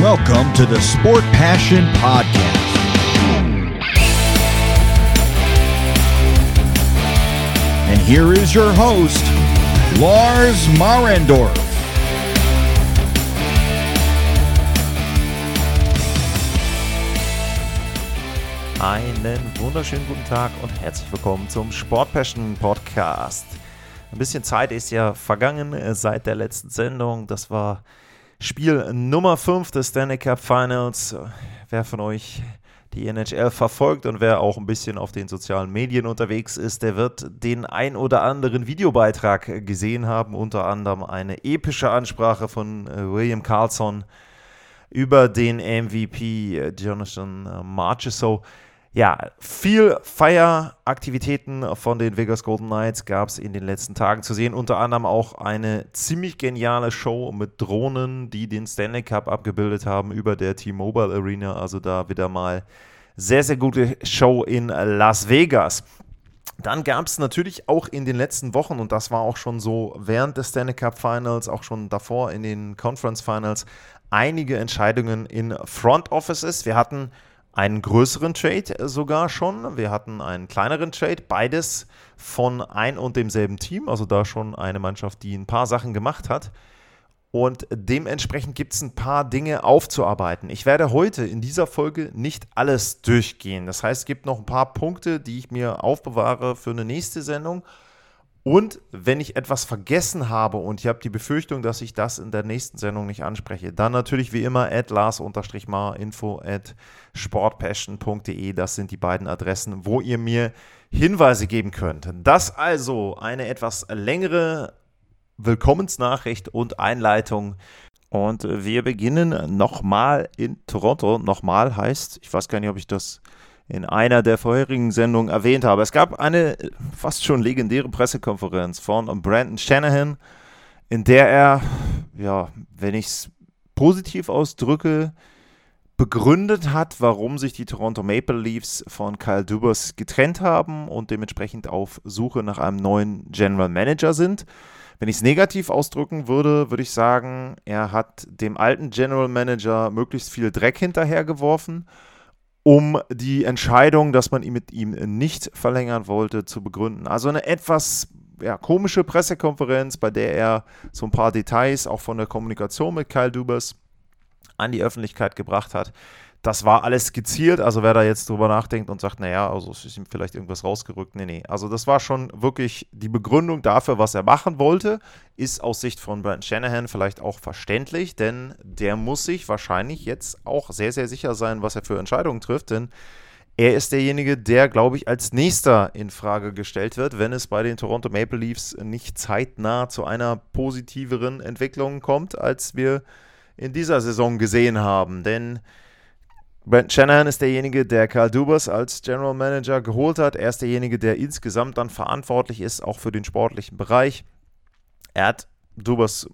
Welcome to the Sport Passion Podcast. And here is your host, Lars Marendorf. Einen wunderschönen guten Tag und herzlich willkommen zum Sport Passion Podcast. Ein bisschen Zeit ist ja vergangen äh, seit der letzten Sendung. Das war Spiel Nummer 5 des Stanley Cup Finals. Wer von euch die NHL verfolgt und wer auch ein bisschen auf den sozialen Medien unterwegs ist, der wird den ein oder anderen Videobeitrag gesehen haben, unter anderem eine epische Ansprache von äh, William Carlson über den MVP äh, Jonathan Marchessault ja, viel Feieraktivitäten von den Vegas Golden Knights gab es in den letzten Tagen zu sehen. Unter anderem auch eine ziemlich geniale Show mit Drohnen, die den Stanley Cup abgebildet haben über der T-Mobile Arena. Also da wieder mal sehr, sehr gute Show in Las Vegas. Dann gab es natürlich auch in den letzten Wochen, und das war auch schon so während des Stanley Cup Finals, auch schon davor in den Conference Finals, einige Entscheidungen in Front Offices. Wir hatten einen größeren Trade sogar schon. Wir hatten einen kleineren Trade, beides von ein und demselben Team, also da schon eine Mannschaft, die ein paar Sachen gemacht hat. Und dementsprechend gibt es ein paar Dinge aufzuarbeiten. Ich werde heute in dieser Folge nicht alles durchgehen. Das heißt, es gibt noch ein paar Punkte, die ich mir aufbewahre für eine nächste Sendung. Und wenn ich etwas vergessen habe und ich habe die Befürchtung, dass ich das in der nächsten Sendung nicht anspreche, dann natürlich wie immer at lars-mar info at sportpassion.de. Das sind die beiden Adressen, wo ihr mir Hinweise geben könnt. Das also eine etwas längere Willkommensnachricht und Einleitung. Und wir beginnen nochmal in Toronto. Nochmal heißt, ich weiß gar nicht, ob ich das in einer der vorherigen Sendungen erwähnt habe. Es gab eine fast schon legendäre Pressekonferenz von Brandon Shanahan, in der er, ja, wenn ich es positiv ausdrücke, begründet hat, warum sich die Toronto Maple Leafs von Kyle Dubas getrennt haben und dementsprechend auf Suche nach einem neuen General Manager sind. Wenn ich es negativ ausdrücken würde, würde ich sagen, er hat dem alten General Manager möglichst viel Dreck hinterhergeworfen um die Entscheidung, dass man ihn mit ihm nicht verlängern wollte, zu begründen. Also eine etwas ja, komische Pressekonferenz, bei der er so ein paar Details auch von der Kommunikation mit Kyle Dubas an die Öffentlichkeit gebracht hat. Das war alles skizziert, also wer da jetzt drüber nachdenkt und sagt, naja, also es ist ihm vielleicht irgendwas rausgerückt, nee, nee. Also das war schon wirklich die Begründung dafür, was er machen wollte, ist aus Sicht von Brandon Shanahan vielleicht auch verständlich, denn der muss sich wahrscheinlich jetzt auch sehr, sehr sicher sein, was er für Entscheidungen trifft, denn er ist derjenige, der, glaube ich, als nächster in Frage gestellt wird, wenn es bei den Toronto Maple Leafs nicht zeitnah zu einer positiveren Entwicklung kommt, als wir in dieser Saison gesehen haben. Denn Brent Shanahan ist derjenige, der Karl Dubas als General Manager geholt hat. Er ist derjenige, der insgesamt dann verantwortlich ist, auch für den sportlichen Bereich. Er hat Dubas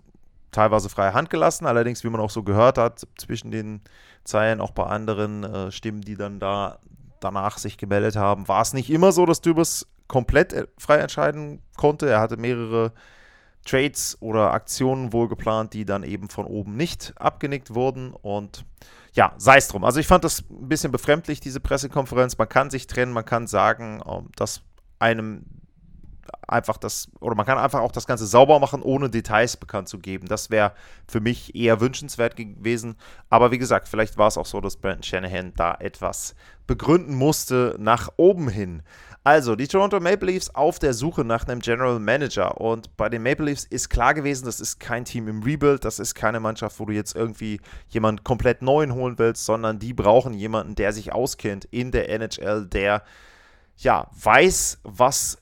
teilweise freie Hand gelassen, allerdings, wie man auch so gehört hat, zwischen den Zeilen auch bei anderen äh, Stimmen, die dann da danach sich gemeldet haben, war es nicht immer so, dass Dubas komplett äh, frei entscheiden konnte. Er hatte mehrere Trades oder Aktionen wohl geplant, die dann eben von oben nicht abgenickt wurden und ja, sei es drum. Also ich fand das ein bisschen befremdlich, diese Pressekonferenz. Man kann sich trennen, man kann sagen, ähm, dass einem einfach das, oder man kann einfach auch das Ganze sauber machen, ohne Details bekannt zu geben. Das wäre für mich eher wünschenswert gewesen. Aber wie gesagt, vielleicht war es auch so, dass Brandon Shanahan da etwas begründen musste nach oben hin. Also, die Toronto Maple Leafs auf der Suche nach einem General Manager. Und bei den Maple Leafs ist klar gewesen, das ist kein Team im Rebuild, das ist keine Mannschaft, wo du jetzt irgendwie jemanden komplett neuen holen willst, sondern die brauchen jemanden, der sich auskennt in der NHL, der ja weiß, was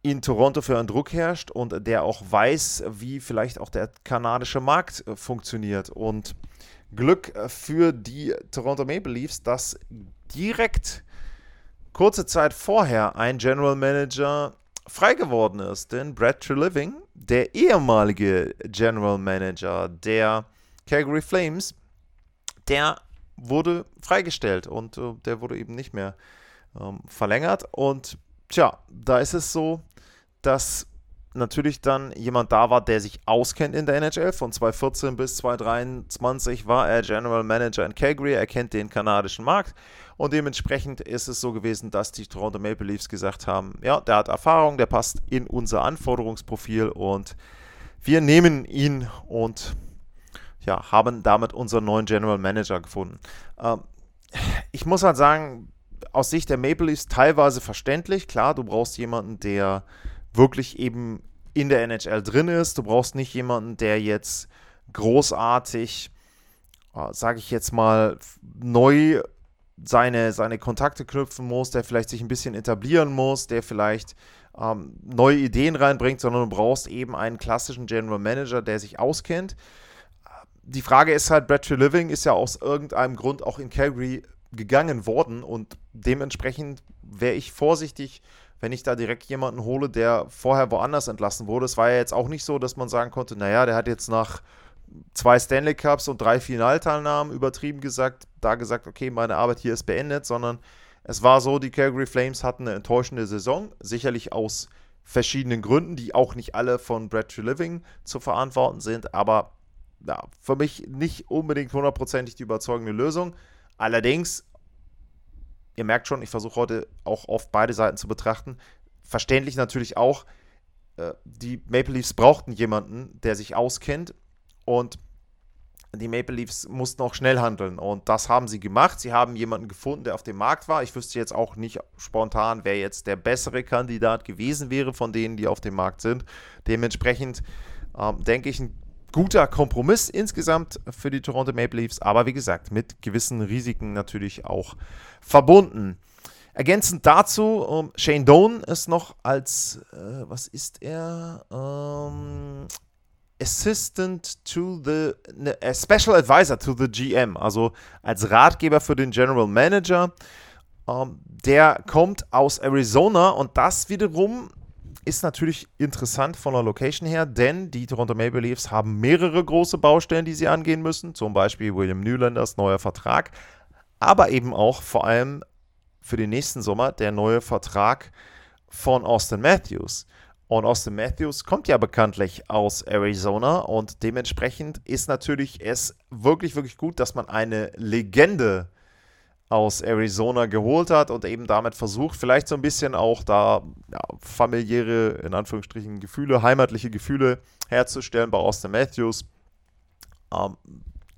in Toronto für einen Druck herrscht und der auch weiß, wie vielleicht auch der kanadische Markt äh, funktioniert. Und Glück äh, für die Toronto Maple Leafs, dass direkt kurze Zeit vorher ein General Manager frei geworden ist. Denn Brad Treliving, der ehemalige General Manager der Calgary Flames, der wurde freigestellt und äh, der wurde eben nicht mehr ähm, verlängert. Und tja, da ist es so, dass natürlich dann jemand da war, der sich auskennt in der NHL. Von 2014 bis 2023 war er General Manager in Calgary. Er kennt den kanadischen Markt. Und dementsprechend ist es so gewesen, dass die Toronto Maple Leafs gesagt haben, ja, der hat Erfahrung, der passt in unser Anforderungsprofil und wir nehmen ihn und ja, haben damit unseren neuen General Manager gefunden. Ähm, ich muss halt sagen, aus Sicht der Maple Leafs teilweise verständlich. Klar, du brauchst jemanden, der wirklich eben in der NHL drin ist. Du brauchst nicht jemanden, der jetzt großartig, äh, sage ich jetzt mal, neu seine, seine Kontakte knüpfen muss, der vielleicht sich ein bisschen etablieren muss, der vielleicht ähm, neue Ideen reinbringt, sondern du brauchst eben einen klassischen General Manager, der sich auskennt. Die Frage ist halt, Brad Living ist ja aus irgendeinem Grund auch in Calgary gegangen worden und dementsprechend wäre ich vorsichtig, wenn ich da direkt jemanden hole, der vorher woanders entlassen wurde. Es war ja jetzt auch nicht so, dass man sagen konnte, naja, der hat jetzt nach zwei Stanley Cups und drei Finalteilnahmen übertrieben gesagt, da gesagt, okay, meine Arbeit hier ist beendet, sondern es war so, die Calgary Flames hatten eine enttäuschende Saison, sicherlich aus verschiedenen Gründen, die auch nicht alle von Brad Living zu verantworten sind, aber ja, für mich nicht unbedingt hundertprozentig die überzeugende Lösung. Allerdings ihr merkt schon, ich versuche heute auch oft beide Seiten zu betrachten. Verständlich natürlich auch, äh, die Maple Leafs brauchten jemanden, der sich auskennt und die Maple Leafs mussten auch schnell handeln und das haben sie gemacht. Sie haben jemanden gefunden, der auf dem Markt war. Ich wüsste jetzt auch nicht spontan, wer jetzt der bessere Kandidat gewesen wäre von denen, die auf dem Markt sind. Dementsprechend ähm, denke ich, ein guter Kompromiss insgesamt für die Toronto Maple Leafs, aber wie gesagt, mit gewissen Risiken natürlich auch verbunden. Ergänzend dazu, um, ähm, Shane Doan ist noch als, äh, was ist er? Ähm, Assistant to the, ne, Special Advisor to the GM, also als Ratgeber für den General Manager. Ähm, der kommt aus Arizona und das wiederum ist natürlich interessant von der Location her, denn die Toronto Maple Leafs haben mehrere große Baustellen, die sie angehen müssen. Zum Beispiel William Nylanders neuer Vertrag, aber eben auch vor allem für den nächsten Sommer der neue Vertrag von Austin Matthews. Und Austin Matthews kommt ja bekanntlich aus Arizona und dementsprechend ist natürlich es wirklich, wirklich gut, dass man eine Legende aus Arizona geholt hat und eben damit versucht, vielleicht so ein bisschen auch da ja, familiäre, in Anführungsstrichen, Gefühle, heimatliche Gefühle herzustellen bei Austin Matthews. Ähm,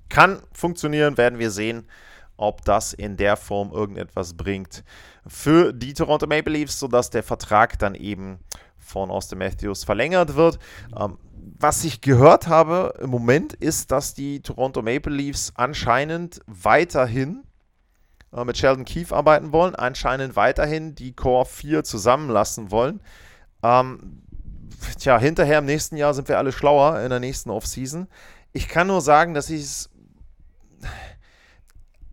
kann funktionieren, werden wir sehen, ob das in der Form irgendetwas bringt für die Toronto Maple Leafs, sodass der Vertrag dann eben von Austin Matthews verlängert wird. Ähm, was ich gehört habe im Moment ist, dass die Toronto Maple Leafs anscheinend weiterhin äh, mit Sheldon Keefe arbeiten wollen, anscheinend weiterhin die Core 4 zusammenlassen wollen. Ähm, tja, hinterher im nächsten Jahr sind wir alle schlauer in der nächsten Offseason. Ich kann nur sagen, dass ich es.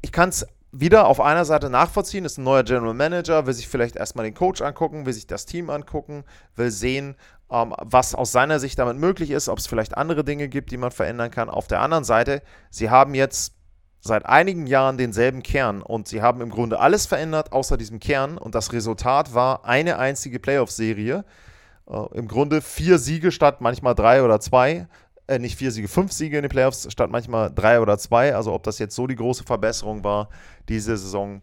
Ich kann es wieder auf einer Seite nachvollziehen, ist ein neuer General Manager, will sich vielleicht erstmal den Coach angucken, will sich das Team angucken, will sehen, ähm, was aus seiner Sicht damit möglich ist, ob es vielleicht andere Dinge gibt, die man verändern kann. Auf der anderen Seite, sie haben jetzt seit einigen Jahren denselben Kern und sie haben im Grunde alles verändert außer diesem Kern und das Resultat war eine einzige Playoff-Serie. Äh, Im Grunde vier Siege statt manchmal drei oder zwei. Äh, nicht vier Siege, fünf Siege in den Playoffs statt manchmal drei oder zwei. Also ob das jetzt so die große Verbesserung war diese Saison.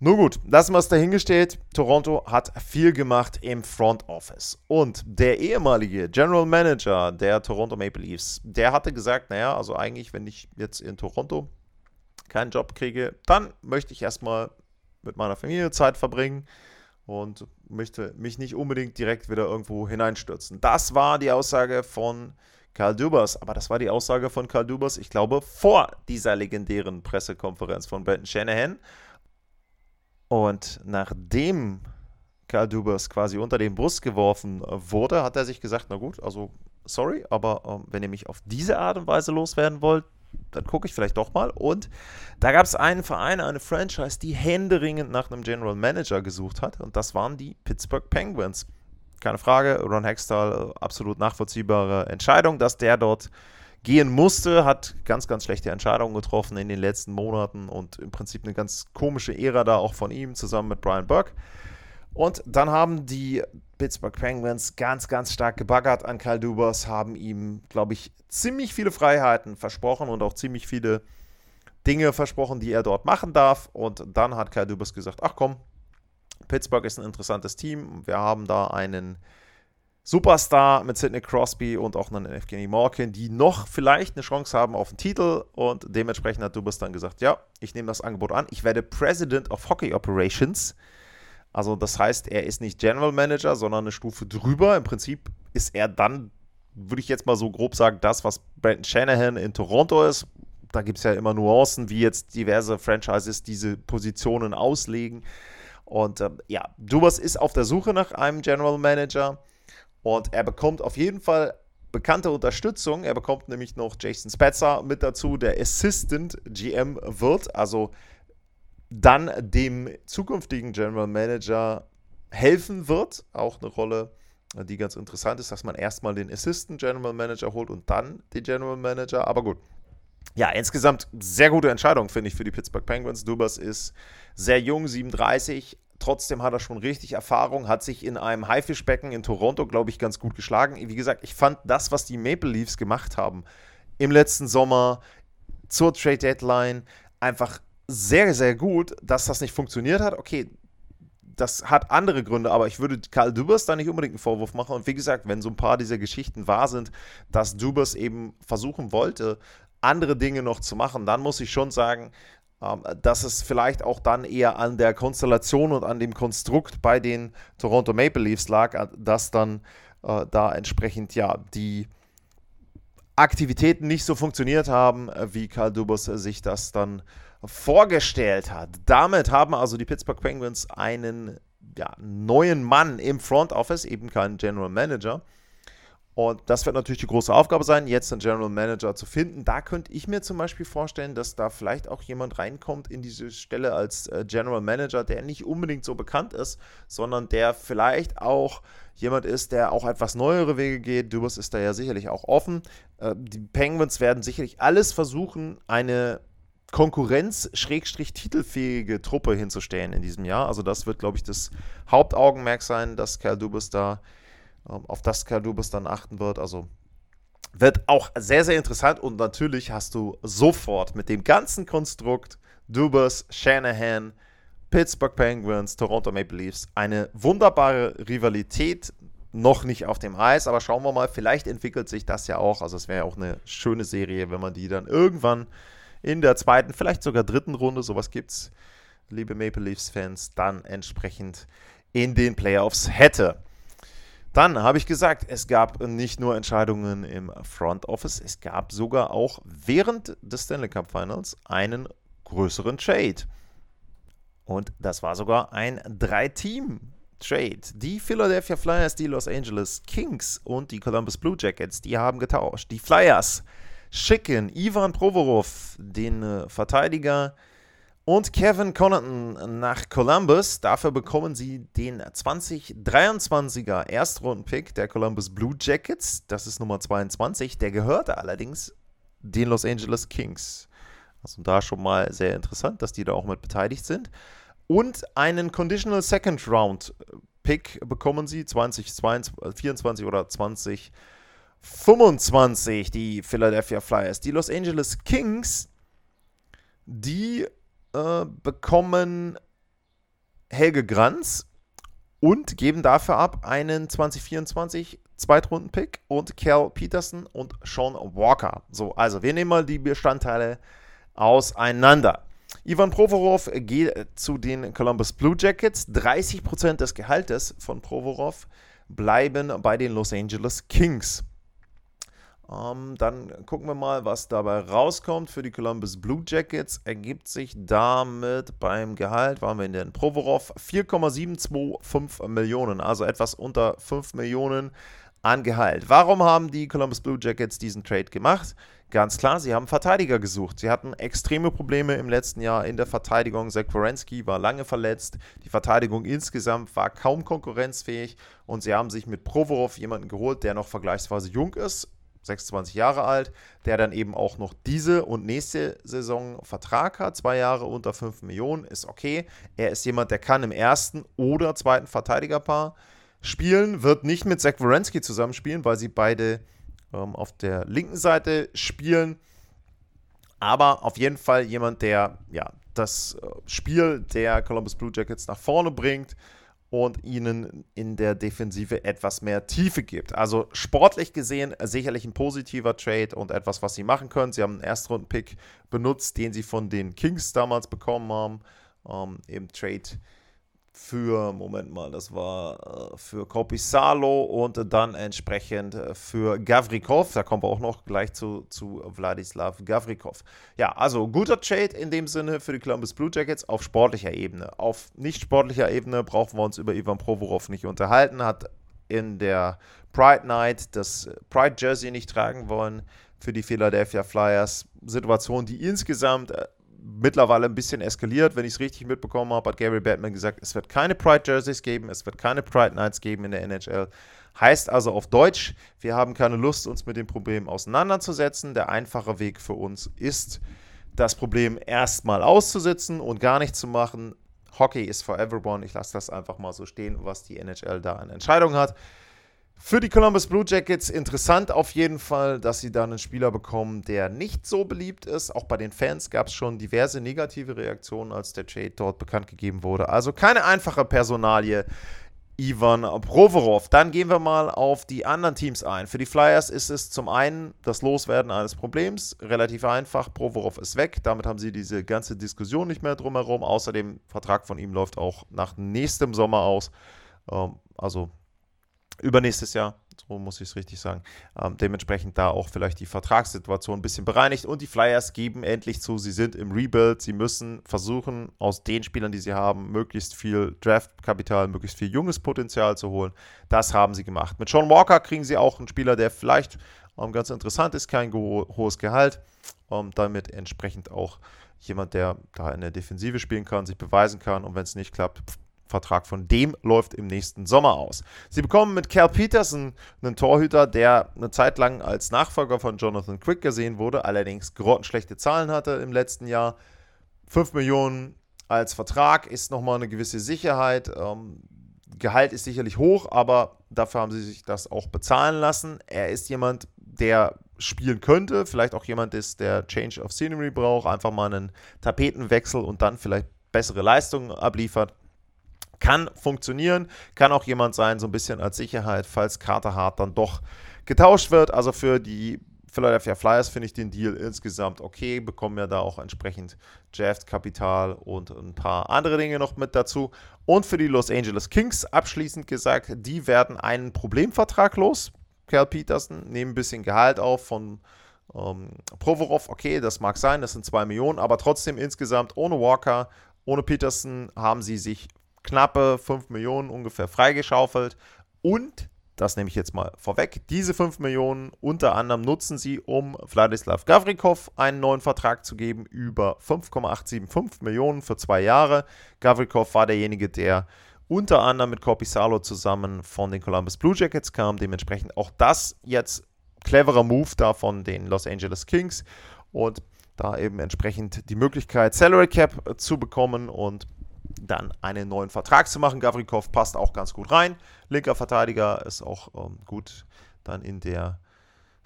Nur gut, lassen wir es dahingestellt. Toronto hat viel gemacht im Front Office. Und der ehemalige General Manager der Toronto Maple Leafs, der hatte gesagt, naja, also eigentlich, wenn ich jetzt in Toronto keinen Job kriege, dann möchte ich erstmal mit meiner Familie Zeit verbringen und möchte mich nicht unbedingt direkt wieder irgendwo hineinstürzen. Das war die Aussage von Karl Dubas, aber das war die Aussage von Karl Dubas, ich glaube, vor dieser legendären Pressekonferenz von Brenton Shanahan. Und nachdem Karl Dubas quasi unter den Bus geworfen wurde, hat er sich gesagt, na gut, also sorry, aber ähm, wenn ihr mich auf diese Art und Weise loswerden wollt, dann gucke ich vielleicht doch mal. Und da gab es einen Verein, eine Franchise, die händeringend nach einem General Manager gesucht hat. Und das waren die Pittsburgh Penguins. Keine Frage, Ron Hextall, absolut nachvollziehbare Entscheidung, dass der dort gehen musste, hat ganz, ganz schlechte Entscheidungen getroffen in den letzten Monaten und im Prinzip eine ganz komische Ära da auch von ihm zusammen mit Brian Burke. Und dann haben die Pittsburgh Penguins ganz, ganz stark gebaggert an Kyle Dubas, haben ihm, glaube ich, ziemlich viele Freiheiten versprochen und auch ziemlich viele Dinge versprochen, die er dort machen darf. Und dann hat Kyle Dubas gesagt, ach komm, Pittsburgh ist ein interessantes Team. Wir haben da einen Superstar mit Sidney Crosby und auch einen Evgeny Malkin, die noch vielleicht eine Chance haben auf den Titel. Und dementsprechend hat Dubas dann gesagt, ja, ich nehme das Angebot an. Ich werde President of Hockey Operations. Also das heißt, er ist nicht General Manager, sondern eine Stufe drüber. Im Prinzip ist er dann, würde ich jetzt mal so grob sagen, das, was Brandon Shanahan in Toronto ist. Da gibt es ja immer Nuancen, wie jetzt diverse Franchises diese Positionen auslegen. Und ähm, ja, Dubas ist auf der Suche nach einem General Manager und er bekommt auf jeden Fall bekannte Unterstützung. Er bekommt nämlich noch Jason Spetzer mit dazu, der Assistant GM wird, also dann dem zukünftigen General Manager helfen wird. Auch eine Rolle, die ganz interessant ist, dass man erstmal den Assistant General Manager holt und dann den General Manager. Aber gut. Ja, insgesamt sehr gute Entscheidung, finde ich, für die Pittsburgh Penguins. Dubas ist sehr jung, 37. Trotzdem hat er schon richtig Erfahrung, hat sich in einem Haifischbecken in Toronto, glaube ich, ganz gut geschlagen. Wie gesagt, ich fand das, was die Maple Leafs gemacht haben im letzten Sommer zur Trade Deadline, einfach sehr, sehr gut, dass das nicht funktioniert hat. Okay, das hat andere Gründe, aber ich würde Karl Dubas da nicht unbedingt einen Vorwurf machen. Und wie gesagt, wenn so ein paar dieser Geschichten wahr sind, dass Dubas eben versuchen wollte, andere Dinge noch zu machen, dann muss ich schon sagen, ähm, dass es vielleicht auch dann eher an der Konstellation und an dem Konstrukt bei den Toronto Maple Leafs lag, äh, dass dann äh, da entsprechend ja die Aktivitäten nicht so funktioniert haben, äh, wie Karl Dubas sich das dann vorgestellt hat. Damit haben also die Pittsburgh Penguins einen ja, neuen Mann im Front Office, eben keinen General Manager. Und das wird natürlich die große Aufgabe sein, jetzt einen General Manager zu finden. Da könnte ich mir zum Beispiel vorstellen, dass da vielleicht auch jemand reinkommt in diese Stelle als äh, General Manager, der nicht unbedingt so bekannt ist, sondern der vielleicht auch jemand ist, der auch etwas neuere Wege geht. Dubas ist da ja sicherlich auch offen. Äh, die Penguins werden sicherlich alles versuchen, eine Konkurrenz-titelfähige Truppe hinzustellen in diesem Jahr. Also das wird, glaube ich, das Hauptaugenmerk sein, dass Kerl Dubas da ähm, auf das Kadubus dann achten wird. Also wird auch sehr, sehr interessant und natürlich hast du sofort mit dem ganzen Konstrukt Dubas, Shanahan, Pittsburgh Penguins, Toronto Maple Leafs eine wunderbare Rivalität. Noch nicht auf dem Eis, aber schauen wir mal, vielleicht entwickelt sich das ja auch. Also es wäre ja auch eine schöne Serie, wenn man die dann irgendwann in der zweiten, vielleicht sogar dritten Runde, sowas gibt's, liebe Maple Leafs-Fans, dann entsprechend in den Playoffs hätte. Dann habe ich gesagt, es gab nicht nur Entscheidungen im Front Office, es gab sogar auch während des Stanley Cup Finals einen größeren Trade. Und das war sogar ein Drei-Team-Trade. Die Philadelphia Flyers, die Los Angeles Kings und die Columbus Blue Jackets, die haben getauscht. Die Flyers schicken Ivan Provorov, den äh, Verteidiger, und Kevin Connaughton nach Columbus. Dafür bekommen sie den 2023er Erstrundenpick der Columbus Blue Jackets. Das ist Nummer 22. Der gehörte allerdings den Los Angeles Kings. Also da schon mal sehr interessant, dass die da auch mit beteiligt sind. Und einen Conditional Second Round Pick bekommen sie 2024 oder 2025, die Philadelphia Flyers. Die Los Angeles Kings, die äh, bekommen Helge Granz und geben dafür ab einen 2024 Zweitrunden-Pick und Cal Peterson und Sean Walker. So, also wir nehmen mal die Bestandteile auseinander. Ivan Provorov geht zu den Columbus Blue Jackets. 30% des Gehaltes von Provorov bleiben bei den Los Angeles Kings. Ähm, dann gucken wir mal, was dabei rauskommt. Für die Columbus Blue Jackets ergibt sich damit beim Gehalt, waren wir in den Provorov, 4,725 Millionen, also etwas unter 5 Millionen an Gehalt. Warum haben die Columbus Blue Jackets diesen Trade gemacht? Ganz klar, sie haben Verteidiger gesucht. Sie hatten extreme Probleme im letzten Jahr in der Verteidigung. Zach war lange verletzt. Die Verteidigung insgesamt war kaum konkurrenzfähig. Und sie haben sich mit Provorov jemanden geholt, der noch vergleichsweise jung ist, 26 Jahre alt, der dann eben auch noch diese und nächste Saison Vertrag hat, zwei Jahre unter 5 Millionen, ist okay. Er ist jemand, der kann im ersten oder zweiten Verteidigerpaar spielen, wird nicht mit Zach Wierenski zusammenspielen, weil sie beide ähm, auf der linken Seite spielen. Aber auf jeden Fall jemand, der ja, das äh, Spiel der Columbus Blue Jackets nach vorne bringt und ihnen in der Defensive etwas mehr Tiefe gibt. Also sportlich gesehen sicherlich ein positiver Trade und etwas, was sie machen können. Sie haben einen Erstrunden-Pick benutzt, den sie von den Kings damals bekommen haben, ähm, im Trade für, Moment mal, das war äh, für Kopisalo und dann entsprechend für Gavrikov. Da kommen wir auch noch gleich zu, zu Wladislav Gavrikov. Ja, also guter Trade in dem Sinne für die Columbus Blue Jackets auf sportlicher Ebene. Auf nicht sportlicher Ebene brauchen wir uns über Ivan Provorov nicht unterhalten. Hat in der Pride Night das Pride Jersey nicht tragen wollen für die Philadelphia Flyers. Situation, die insgesamt äh, mittlerweile ein bisschen eskaliert. Wenn ich es richtig mitbekommen habe, hat Gary Batman gesagt, es wird keine Pride Jerseys geben, es wird keine Pride Nights geben in der NHL. Heißt also auf Deutsch, wir haben keine Lust, uns mit dem Problem auseinanderzusetzen. Der einfache Weg für uns ist, das Problem erstmal auszusitzen und gar nichts zu machen. Hockey ist for everyone. Ich lasse das einfach mal so stehen, was die NHL da an Entscheidung hat. Für die Columbus Blue Jackets interessant auf jeden Fall, dass sie da einen Spieler bekommen, der nicht so beliebt ist. Auch bei den Fans gab es schon diverse negative Reaktionen, als der Trade dort bekannt gegeben wurde. Also keine einfache Personalie. Ivan Provorov. Dann gehen wir mal auf die anderen Teams ein. Für die Flyers ist es zum einen das Loswerden eines Problems. Relativ einfach. Provorov ist weg. Damit haben sie diese ganze Diskussion nicht mehr drumherum. Außerdem, Vertrag von ihm läuft auch nach nächstem Sommer aus. Ähm, also übernächstes Jahr, so muss ich es richtig sagen. Ähm, dementsprechend da auch vielleicht die Vertragssituation ein bisschen bereinigt und die Flyers geben endlich zu, sie sind im Rebuild, sie müssen versuchen, aus den Spielern, die sie haben, möglichst viel Draftkapital, möglichst viel junges Potenzial zu holen. Das haben sie gemacht. Mit Sean Walker kriegen sie auch einen Spieler, der vielleicht ähm, ganz interessant ist, kein ho hohes Gehalt, ähm, damit entsprechend auch jemand, der da in der Defensive spielen kann, sich beweisen kann und wenn es nicht klappt, Vertrag von dem läuft im nächsten Sommer aus. Sie bekommen mit Cal Peterson einen Torhüter, der eine Zeit lang als Nachfolger von Jonathan Quick gesehen wurde, allerdings grottenschlechte Zahlen hatte im letzten Jahr. 5 Millionen als Vertrag ist nochmal eine gewisse Sicherheit. Ähm, Gehalt ist sicherlich hoch, aber dafür haben sie sich das auch bezahlen lassen. Er ist jemand, der spielen könnte, vielleicht auch jemand ist, der Change of Scenery braucht, einfach mal einen Tapetenwechsel und dann vielleicht bessere Leistungen abliefert. Kann funktionieren, kann auch jemand sein, so ein bisschen als Sicherheit, falls Carter Hart dann doch getauscht wird. Also für die Philadelphia Flyers finde ich den Deal insgesamt okay, bekommen ja da auch entsprechend Draft-Kapital und ein paar andere Dinge noch mit dazu. Und für die Los Angeles Kings abschließend gesagt, die werden einen Problemvertrag los. Cal Peterson nehmen ein bisschen Gehalt auf von ähm, Provorov. Okay, das mag sein, das sind 2 Millionen, aber trotzdem insgesamt ohne Walker, ohne Peterson haben sie sich knappe 5 Millionen ungefähr freigeschaufelt. Und, das nehme ich jetzt mal vorweg, diese 5 Millionen unter anderem nutzen sie, um Wladislav Gavrikov einen neuen Vertrag zu geben über 5,875 Millionen für zwei Jahre. Gavrikov war derjenige, der unter anderem mit Corpisalo zusammen von den Columbus Blue Jackets kam. Dementsprechend auch das jetzt cleverer Move da von den Los Angeles Kings und da eben entsprechend die Möglichkeit, Salary Cap zu bekommen und dann einen neuen Vertrag zu machen. Gavrikov passt auch ganz gut rein. Linker Verteidiger ist auch ähm, gut dann in der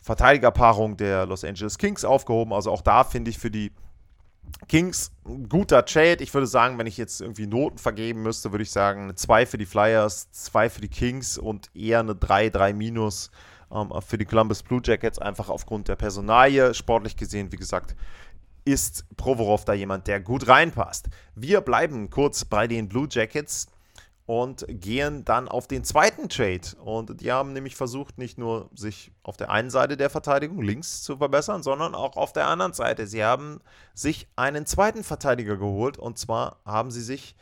Verteidigerpaarung der Los Angeles Kings aufgehoben. Also auch da finde ich für die Kings ein guter Trade. Ich würde sagen, wenn ich jetzt irgendwie Noten vergeben müsste, würde ich sagen, eine 2 für die Flyers, 2 für die Kings und eher eine 3, 3 minus ähm, für die Columbus Blue Jackets, einfach aufgrund der Personalie. Sportlich gesehen, wie gesagt, ist Provorov da jemand, der gut reinpasst. Wir bleiben kurz bei den Blue Jackets und gehen dann auf den zweiten Trade. Und die haben nämlich versucht, nicht nur sich auf der einen Seite der Verteidigung links zu verbessern, sondern auch auf der anderen Seite. Sie haben sich einen zweiten Verteidiger geholt und zwar haben sie sich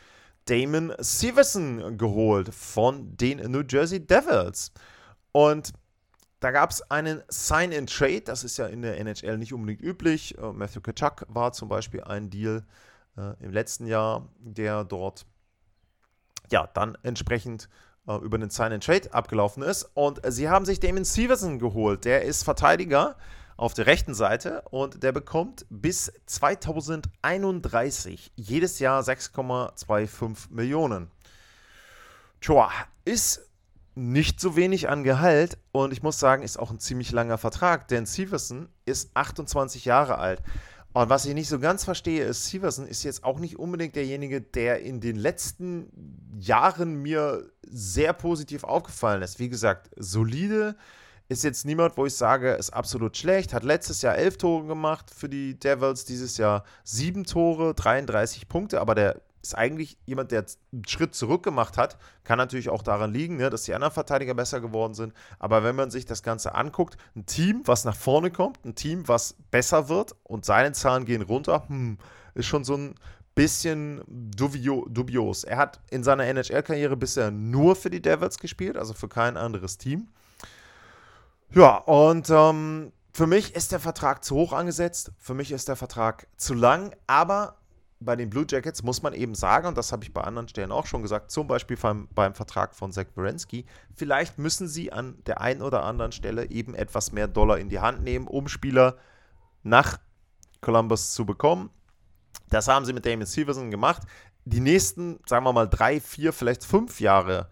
Damon Severson geholt von den New Jersey Devils. Und da gab es einen Sign-in-Trade, das ist ja in der NHL nicht unbedingt üblich. Äh, Matthew Kachuk war zum Beispiel ein Deal äh, im letzten Jahr, der dort ja dann entsprechend äh, über den Sign and Trade abgelaufen ist. Und sie haben sich Damon Stevenson geholt. Der ist Verteidiger auf der rechten Seite und der bekommt bis 2031 jedes Jahr 6,25 Millionen. Tja, ist nicht so wenig an Gehalt und ich muss sagen, ist auch ein ziemlich langer Vertrag, denn Severson ist 28 Jahre alt. Und was ich nicht so ganz verstehe, ist, Severson ist jetzt auch nicht unbedingt derjenige, der in den letzten Jahren mir sehr positiv aufgefallen ist. Wie gesagt, solide, ist jetzt niemand, wo ich sage, ist absolut schlecht. Hat letztes Jahr elf Tore gemacht für die Devils, dieses Jahr sieben Tore, 33 Punkte, aber der ist eigentlich jemand, der einen Schritt zurück gemacht hat. Kann natürlich auch daran liegen, ne, dass die anderen Verteidiger besser geworden sind. Aber wenn man sich das Ganze anguckt, ein Team, was nach vorne kommt, ein Team, was besser wird und seine Zahlen gehen runter, hm, ist schon so ein bisschen dubio, dubios. Er hat in seiner NHL-Karriere bisher nur für die Devils gespielt, also für kein anderes Team. Ja, und ähm, für mich ist der Vertrag zu hoch angesetzt. Für mich ist der Vertrag zu lang. Aber bei den Blue Jackets muss man eben sagen, und das habe ich bei anderen Stellen auch schon gesagt, zum Beispiel beim, beim Vertrag von Zach Wierenski, vielleicht müssen sie an der einen oder anderen Stelle eben etwas mehr Dollar in die Hand nehmen, um Spieler nach Columbus zu bekommen. Das haben sie mit Damon Severson gemacht. Die nächsten, sagen wir mal, drei, vier, vielleicht fünf Jahre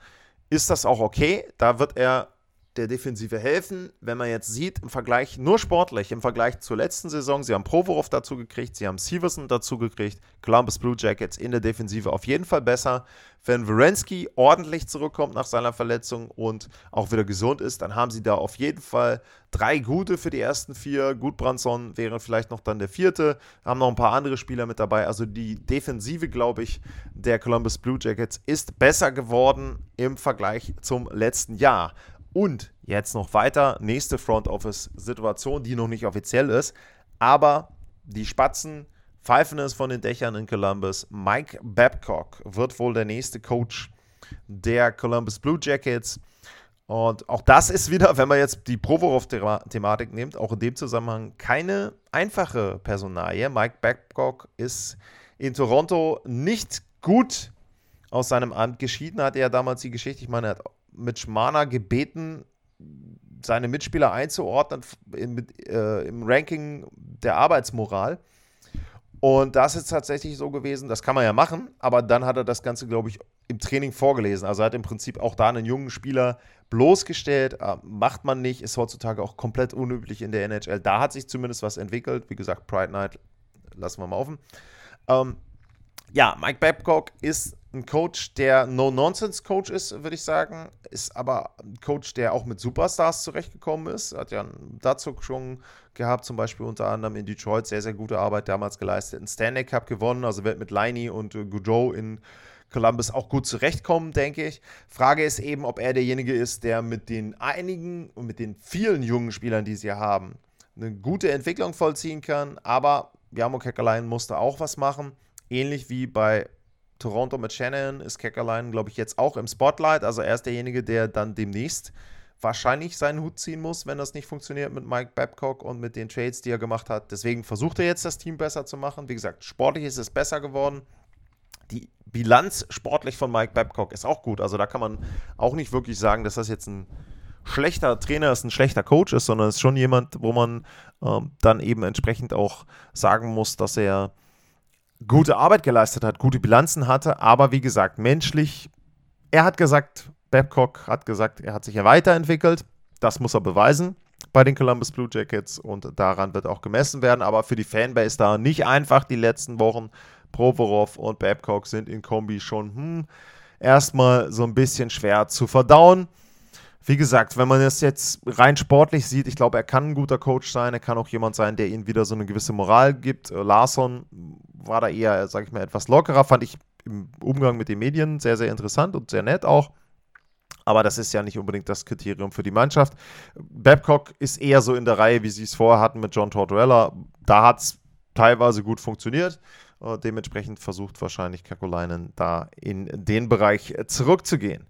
ist das auch okay. Da wird er der Defensive helfen. Wenn man jetzt sieht, im Vergleich, nur sportlich, im Vergleich zur letzten Saison, sie haben Provorov dazu gekriegt, sie haben Severson dazu gekriegt, Columbus Blue Jackets in der Defensive auf jeden Fall besser. Wenn Wierenski ordentlich zurückkommt nach seiner Verletzung und auch wieder gesund ist, dann haben sie da auf jeden Fall drei gute für die ersten vier. Gudbrandsson wäre vielleicht noch dann der vierte, haben noch ein paar andere Spieler mit dabei. Also die Defensive, glaube ich, der Columbus Blue Jackets ist besser geworden im Vergleich zum letzten Jahr. Und jetzt noch weiter, nächste Front Office-Situation, die noch nicht offiziell ist, aber die Spatzen pfeifen es von den Dächern in Columbus. Mike Babcock wird wohl der nächste Coach der Columbus Blue Jackets. Und auch das ist wieder, wenn man jetzt die Provorov-Thematik nimmt, auch in dem Zusammenhang keine einfache Personalie. Mike Babcock ist in Toronto nicht gut aus seinem Amt geschieden, hatte ja damals die Geschichte, ich meine, er hat mit Schmana gebeten, seine Mitspieler einzuordnen in, äh, im Ranking der Arbeitsmoral. Und das ist tatsächlich so gewesen, das kann man ja machen, aber dann hat er das Ganze, glaube ich, im Training vorgelesen. Also er hat im Prinzip auch da einen jungen Spieler bloßgestellt. Äh, macht man nicht, ist heutzutage auch komplett unüblich in der NHL. Da hat sich zumindest was entwickelt. Wie gesagt, Pride Night lassen wir mal offen. Ähm, ja, Mike Babcock ist ein Coach, der No-Nonsense-Coach ist, würde ich sagen. Ist aber ein Coach, der auch mit Superstars zurechtgekommen ist. Hat ja dazu schon gehabt, zum Beispiel unter anderem in Detroit sehr, sehr gute Arbeit damals geleistet. Einen Stanley Cup gewonnen, also wird mit Liney und äh, Goudreau in Columbus auch gut zurechtkommen, denke ich. Frage ist eben, ob er derjenige ist, der mit den einigen und mit den vielen jungen Spielern, die sie haben, eine gute Entwicklung vollziehen kann. Aber Jamo Kekalainen musste auch was machen. Ähnlich wie bei Toronto mit Shannon ist Keckerlein, glaube ich, jetzt auch im Spotlight. Also er ist derjenige, der dann demnächst wahrscheinlich seinen Hut ziehen muss, wenn das nicht funktioniert mit Mike Babcock und mit den Trades, die er gemacht hat. Deswegen versucht er jetzt das Team besser zu machen. Wie gesagt, sportlich ist es besser geworden. Die Bilanz sportlich von Mike Babcock ist auch gut. Also da kann man auch nicht wirklich sagen, dass das jetzt ein schlechter Trainer ist, ein schlechter Coach ist, sondern es ist schon jemand, wo man ähm, dann eben entsprechend auch sagen muss, dass er gute Arbeit geleistet hat, gute Bilanzen hatte, aber wie gesagt, menschlich, er hat gesagt, Babcock hat gesagt, er hat sich ja weiterentwickelt. Das muss er beweisen bei den Columbus Blue Jackets und daran wird auch gemessen werden. Aber für die Fanbase da nicht einfach die letzten Wochen. Provorov und Babcock sind in Kombi schon hm, erstmal so ein bisschen schwer zu verdauen wie gesagt, wenn man es jetzt rein sportlich sieht, ich glaube, er kann ein guter Coach sein. Er kann auch jemand sein, der ihnen wieder so eine gewisse Moral gibt. Äh, Larson war da eher, sage ich mal, etwas lockerer, fand ich im Umgang mit den Medien sehr, sehr interessant und sehr nett auch. Aber das ist ja nicht unbedingt das Kriterium für die Mannschaft. Babcock ist eher so in der Reihe, wie sie es vorher hatten mit John Tortorella. Da hat es teilweise gut funktioniert. Äh, dementsprechend versucht wahrscheinlich Kakolainen da in den Bereich zurückzugehen.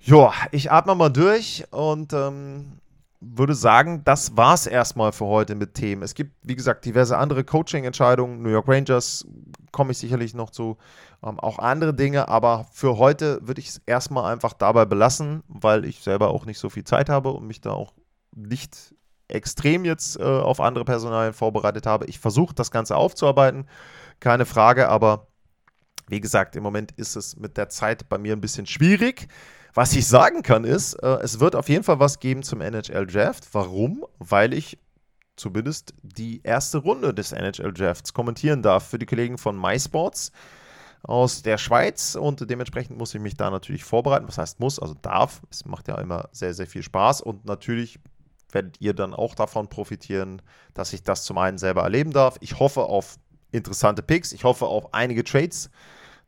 Ja, ich atme mal durch und ähm, würde sagen, das war es erstmal für heute mit Themen. Es gibt, wie gesagt, diverse andere Coaching-Entscheidungen. New York Rangers komme ich sicherlich noch zu. Ähm, auch andere Dinge, aber für heute würde ich es erstmal einfach dabei belassen, weil ich selber auch nicht so viel Zeit habe und mich da auch nicht extrem jetzt äh, auf andere Personalien vorbereitet habe. Ich versuche das Ganze aufzuarbeiten, keine Frage, aber wie gesagt, im Moment ist es mit der Zeit bei mir ein bisschen schwierig. Was ich sagen kann ist, äh, es wird auf jeden Fall was geben zum NHL Draft. Warum? Weil ich zumindest die erste Runde des NHL Drafts kommentieren darf für die Kollegen von MySports aus der Schweiz und dementsprechend muss ich mich da natürlich vorbereiten. Was heißt muss, also darf. Es macht ja immer sehr, sehr viel Spaß und natürlich werdet ihr dann auch davon profitieren, dass ich das zum einen selber erleben darf. Ich hoffe auf interessante Picks, ich hoffe auf einige Trades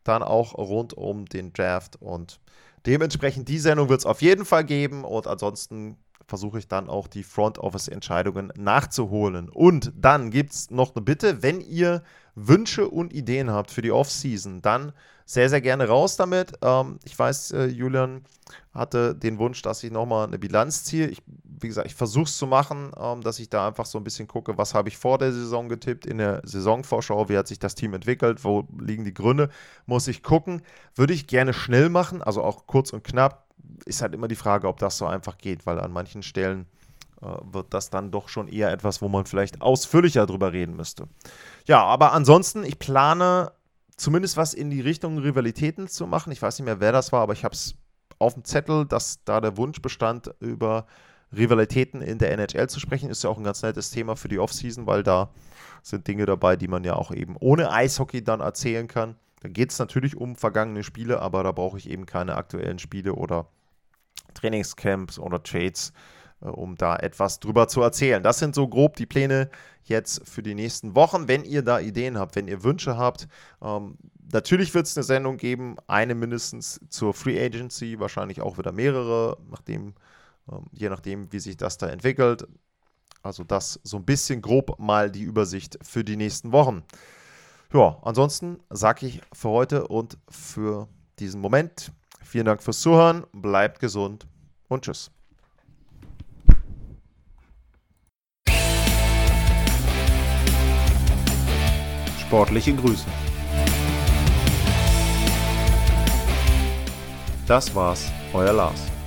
dann auch rund um den Draft und Dementsprechend die Sendung wird es auf jeden Fall geben und ansonsten versuche ich dann auch die Front Office Entscheidungen nachzuholen. Und dann gibt es noch eine Bitte, wenn ihr Wünsche und Ideen habt für die Offseason, dann sehr, sehr gerne raus damit. Ähm, ich weiß, äh, Julian hatte den Wunsch, dass ich nochmal eine Bilanz ziehe. Ich, wie gesagt, ich versuche es zu machen, ähm, dass ich da einfach so ein bisschen gucke, was habe ich vor der Saison getippt, in der Saisonvorschau, wie hat sich das Team entwickelt, wo liegen die Gründe, muss ich gucken. Würde ich gerne schnell machen, also auch kurz und knapp. Ist halt immer die Frage, ob das so einfach geht, weil an manchen Stellen äh, wird das dann doch schon eher etwas, wo man vielleicht ausführlicher drüber reden müsste. Ja, aber ansonsten, ich plane zumindest was in die Richtung Rivalitäten zu machen. Ich weiß nicht mehr, wer das war, aber ich habe es auf dem Zettel, dass da der Wunsch bestand, über Rivalitäten in der NHL zu sprechen. Ist ja auch ein ganz nettes Thema für die Offseason, weil da sind Dinge dabei, die man ja auch eben ohne Eishockey dann erzählen kann. Da geht es natürlich um vergangene Spiele, aber da brauche ich eben keine aktuellen Spiele oder Trainingscamps oder Trades, äh, um da etwas drüber zu erzählen. Das sind so grob die Pläne jetzt für die nächsten Wochen. Wenn ihr da Ideen habt, wenn ihr Wünsche habt, ähm, natürlich wird es eine Sendung geben, eine mindestens zur Free Agency, wahrscheinlich auch wieder mehrere, nachdem, je nachdem, wie sich das da entwickelt. Also das so ein bisschen grob mal die Übersicht für die nächsten Wochen. Ja, ansonsten sage ich für heute und für diesen Moment vielen Dank fürs Zuhören, bleibt gesund und tschüss. Sportliche Grüße. Das war's, euer Lars.